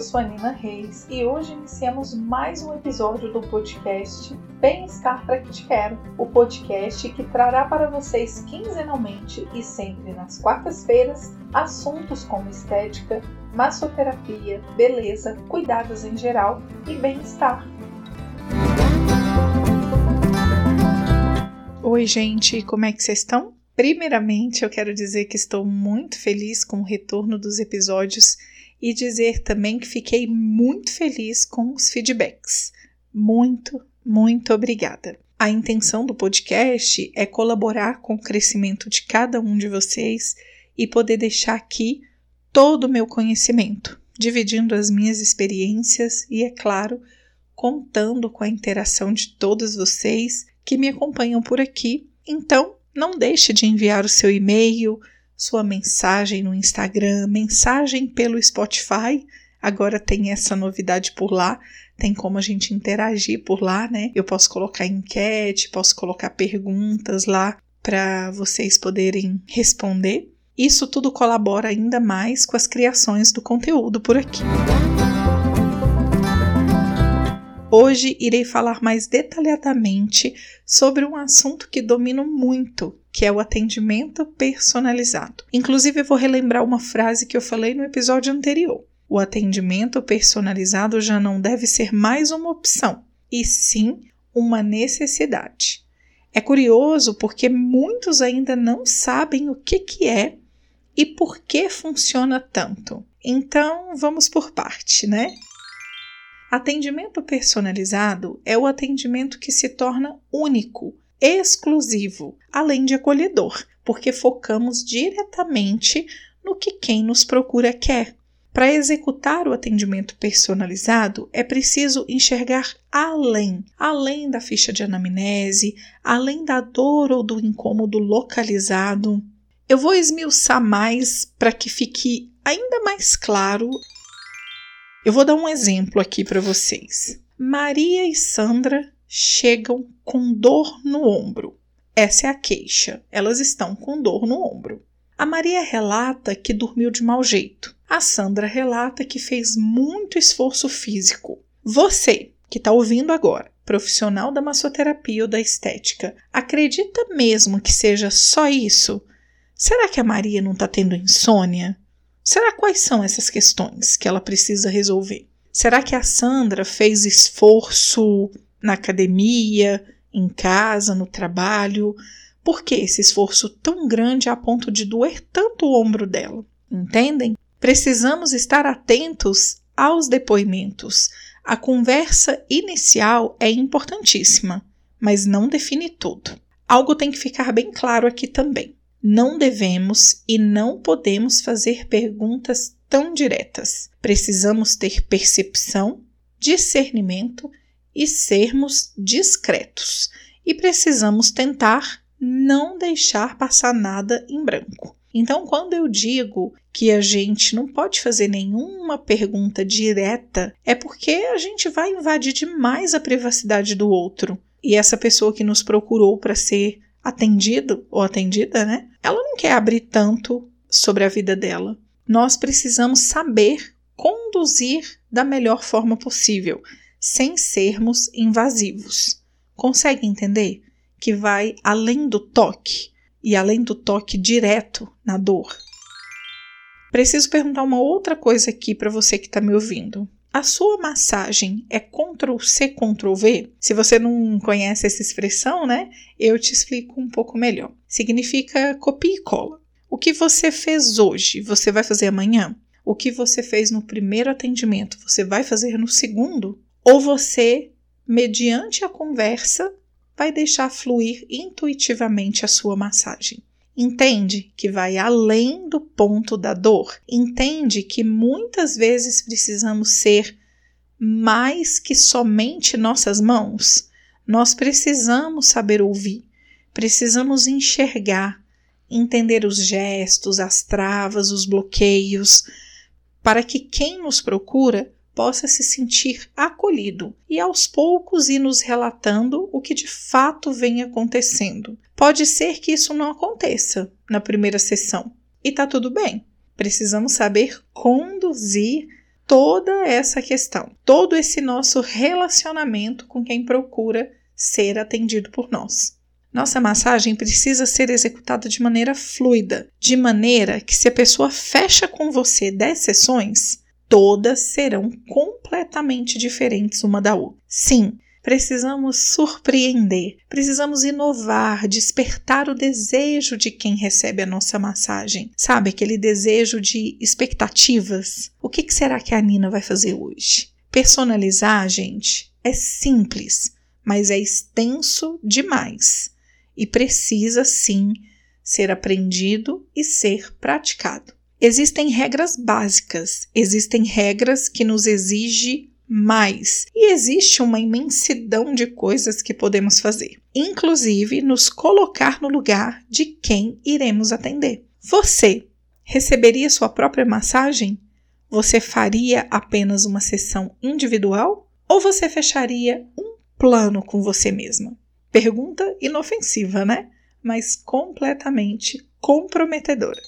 eu sou a Nina Reis e hoje iniciamos mais um episódio do podcast Bem-Estar para que te quero, o podcast que trará para vocês quinzenalmente e sempre nas quartas-feiras assuntos como estética, massoterapia, beleza, cuidados em geral e bem-estar. Oi, gente, como é que vocês estão? Primeiramente, eu quero dizer que estou muito feliz com o retorno dos episódios e dizer também que fiquei muito feliz com os feedbacks. Muito, muito obrigada. A intenção do podcast é colaborar com o crescimento de cada um de vocês e poder deixar aqui todo o meu conhecimento, dividindo as minhas experiências e, é claro, contando com a interação de todos vocês que me acompanham por aqui. Então, não deixe de enviar o seu e-mail, sua mensagem no Instagram, mensagem pelo Spotify. Agora tem essa novidade por lá, tem como a gente interagir por lá, né? Eu posso colocar enquete, posso colocar perguntas lá para vocês poderem responder. Isso tudo colabora ainda mais com as criações do conteúdo por aqui. Hoje irei falar mais detalhadamente sobre um assunto que domino muito, que é o atendimento personalizado. Inclusive, eu vou relembrar uma frase que eu falei no episódio anterior. O atendimento personalizado já não deve ser mais uma opção, e sim uma necessidade. É curioso porque muitos ainda não sabem o que, que é e por que funciona tanto. Então, vamos por parte, né? Atendimento personalizado é o atendimento que se torna único, exclusivo, além de acolhedor, porque focamos diretamente no que quem nos procura quer. Para executar o atendimento personalizado, é preciso enxergar além, além da ficha de anamnese, além da dor ou do incômodo localizado. Eu vou esmiuçar mais para que fique ainda mais claro eu vou dar um exemplo aqui para vocês. Maria e Sandra chegam com dor no ombro. Essa é a queixa. Elas estão com dor no ombro. A Maria relata que dormiu de mau jeito. A Sandra relata que fez muito esforço físico. Você, que está ouvindo agora, profissional da massoterapia ou da estética, acredita mesmo que seja só isso? Será que a Maria não está tendo insônia? Será quais são essas questões que ela precisa resolver? Será que a Sandra fez esforço na academia, em casa, no trabalho? Por que esse esforço tão grande a ponto de doer tanto o ombro dela? Entendem? Precisamos estar atentos aos depoimentos. A conversa inicial é importantíssima, mas não define tudo. Algo tem que ficar bem claro aqui também. Não devemos e não podemos fazer perguntas tão diretas. Precisamos ter percepção, discernimento e sermos discretos. E precisamos tentar não deixar passar nada em branco. Então, quando eu digo que a gente não pode fazer nenhuma pergunta direta, é porque a gente vai invadir demais a privacidade do outro. E essa pessoa que nos procurou para ser atendido ou atendida, né? Ela não quer abrir tanto sobre a vida dela. Nós precisamos saber conduzir da melhor forma possível, sem sermos invasivos. Consegue entender que vai além do toque e além do toque direto na dor? Preciso perguntar uma outra coisa aqui para você que está me ouvindo. A sua massagem é Ctrl C, Ctrl V? Se você não conhece essa expressão, né? Eu te explico um pouco melhor. Significa copia e cola. O que você fez hoje, você vai fazer amanhã? O que você fez no primeiro atendimento, você vai fazer no segundo? Ou você, mediante a conversa, vai deixar fluir intuitivamente a sua massagem? Entende que vai além do ponto da dor. Entende que muitas vezes precisamos ser mais que somente nossas mãos. Nós precisamos saber ouvir, precisamos enxergar, entender os gestos, as travas, os bloqueios, para que quem nos procura possa se sentir acolhido e aos poucos ir nos relatando o que de fato vem acontecendo. Pode ser que isso não aconteça na primeira sessão e tá tudo bem. Precisamos saber conduzir toda essa questão, todo esse nosso relacionamento com quem procura ser atendido por nós. Nossa massagem precisa ser executada de maneira fluida, de maneira que se a pessoa fecha com você 10 sessões, todas serão completamente diferentes uma da outra. Sim, precisamos surpreender, precisamos inovar, despertar o desejo de quem recebe a nossa massagem. Sabe, aquele desejo de expectativas? O que será que a Nina vai fazer hoje? Personalizar, gente, é simples, mas é extenso demais e precisa sim ser aprendido e ser praticado. Existem regras básicas, existem regras que nos exigem mais e existe uma imensidão de coisas que podemos fazer, inclusive nos colocar no lugar de quem iremos atender. Você receberia sua própria massagem? Você faria apenas uma sessão individual ou você fecharia um plano com você mesma? Pergunta inofensiva, né? Mas completamente comprometedora.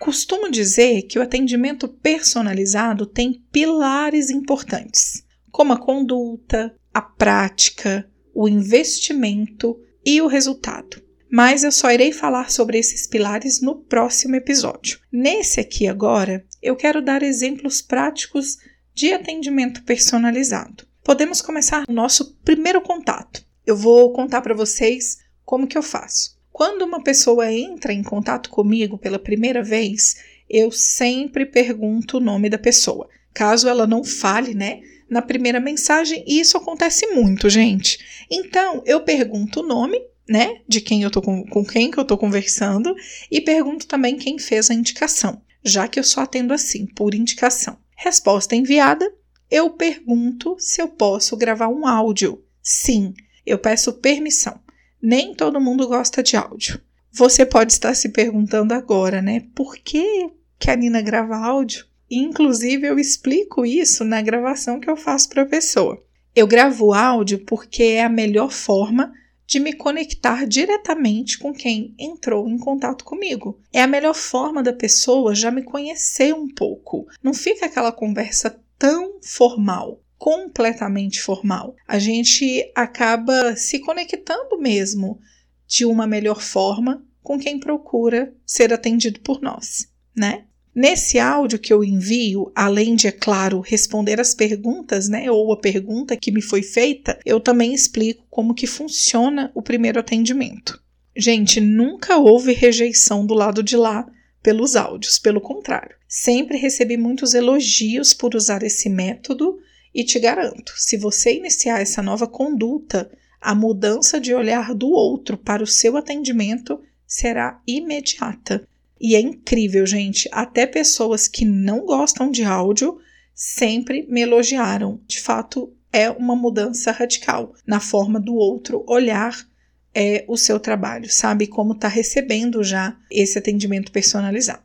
Costumo dizer que o atendimento personalizado tem pilares importantes, como a conduta, a prática, o investimento e o resultado. Mas eu só irei falar sobre esses pilares no próximo episódio. Nesse aqui agora, eu quero dar exemplos práticos de atendimento personalizado. Podemos começar o nosso primeiro contato, eu vou contar para vocês como que eu faço. Quando uma pessoa entra em contato comigo pela primeira vez, eu sempre pergunto o nome da pessoa. Caso ela não fale, né, na primeira mensagem, e isso acontece muito, gente. Então, eu pergunto o nome, né, de quem eu tô com, com quem que eu tô conversando e pergunto também quem fez a indicação, já que eu só atendo assim, por indicação. Resposta enviada, eu pergunto se eu posso gravar um áudio. Sim, eu peço permissão. Nem todo mundo gosta de áudio. Você pode estar se perguntando agora, né? Por que, que a Nina grava áudio? Inclusive, eu explico isso na gravação que eu faço para a pessoa. Eu gravo áudio porque é a melhor forma de me conectar diretamente com quem entrou em contato comigo. É a melhor forma da pessoa já me conhecer um pouco. Não fica aquela conversa tão formal completamente formal. A gente acaba se conectando mesmo de uma melhor forma com quem procura ser atendido por nós, né? Nesse áudio que eu envio, além de, é claro, responder as perguntas, né, ou a pergunta que me foi feita, eu também explico como que funciona o primeiro atendimento. Gente, nunca houve rejeição do lado de lá pelos áudios, pelo contrário. Sempre recebi muitos elogios por usar esse método e te garanto, se você iniciar essa nova conduta, a mudança de olhar do outro para o seu atendimento será imediata. E é incrível, gente. Até pessoas que não gostam de áudio sempre me elogiaram. De fato, é uma mudança radical na forma do outro olhar é, o seu trabalho, sabe? Como está recebendo já esse atendimento personalizado.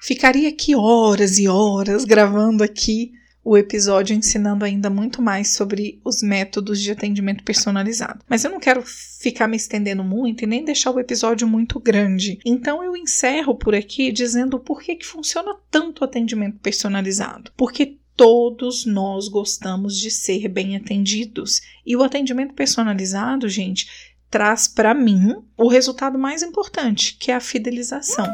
Ficaria aqui horas e horas gravando aqui o episódio ensinando ainda muito mais sobre os métodos de atendimento personalizado. Mas eu não quero ficar me estendendo muito e nem deixar o episódio muito grande. Então eu encerro por aqui dizendo por que, que funciona tanto o atendimento personalizado. Porque todos nós gostamos de ser bem atendidos. E o atendimento personalizado, gente, traz para mim o resultado mais importante, que é a fidelização.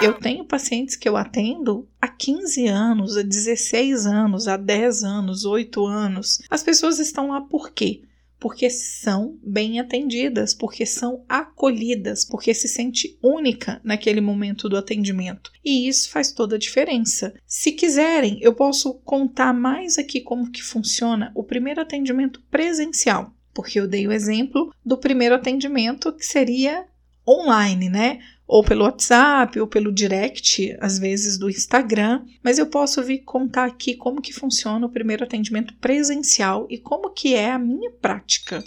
Eu tenho pacientes que eu atendo há 15 anos, há 16 anos, há 10 anos, 8 anos. As pessoas estão lá por quê? Porque são bem atendidas, porque são acolhidas, porque se sente única naquele momento do atendimento. E isso faz toda a diferença. Se quiserem, eu posso contar mais aqui como que funciona o primeiro atendimento presencial, porque eu dei o exemplo do primeiro atendimento que seria online, né? Ou pelo WhatsApp, ou pelo direct, às vezes do Instagram, mas eu posso vir contar aqui como que funciona o primeiro atendimento presencial e como que é a minha prática.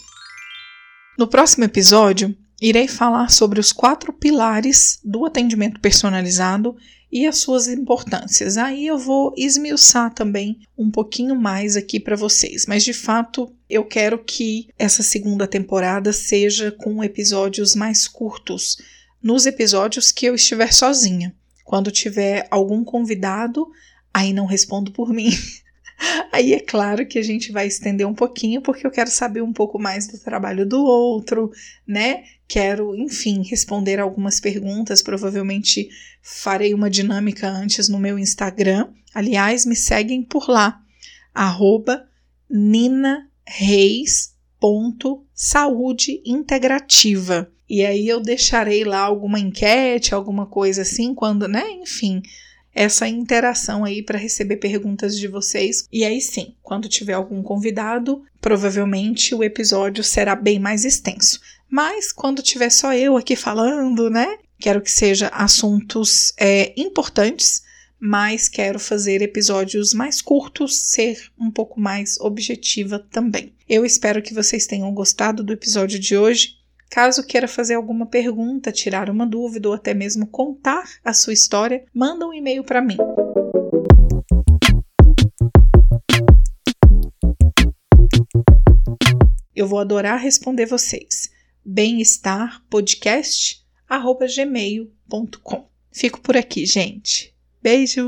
No próximo episódio, irei falar sobre os quatro pilares do atendimento personalizado e as suas importâncias. Aí eu vou esmiuçar também um pouquinho mais aqui para vocês, mas de fato eu quero que essa segunda temporada seja com episódios mais curtos nos episódios que eu estiver sozinha. Quando tiver algum convidado, aí não respondo por mim. Aí é claro que a gente vai estender um pouquinho, porque eu quero saber um pouco mais do trabalho do outro, né? Quero, enfim, responder algumas perguntas. Provavelmente farei uma dinâmica antes no meu Instagram. Aliás, me seguem por lá, arroba ninareis.saúdeintegrativa. E aí eu deixarei lá alguma enquete, alguma coisa assim, quando, né? Enfim, essa interação aí para receber perguntas de vocês. E aí sim, quando tiver algum convidado, provavelmente o episódio será bem mais extenso. Mas quando tiver só eu aqui falando, né? Quero que seja assuntos é, importantes, mas quero fazer episódios mais curtos, ser um pouco mais objetiva também. Eu espero que vocês tenham gostado do episódio de hoje. Caso queira fazer alguma pergunta, tirar uma dúvida ou até mesmo contar a sua história, manda um e-mail para mim. Eu vou adorar responder vocês. Bem-estar-podcast@gmail.com. Fico por aqui, gente. Beijo!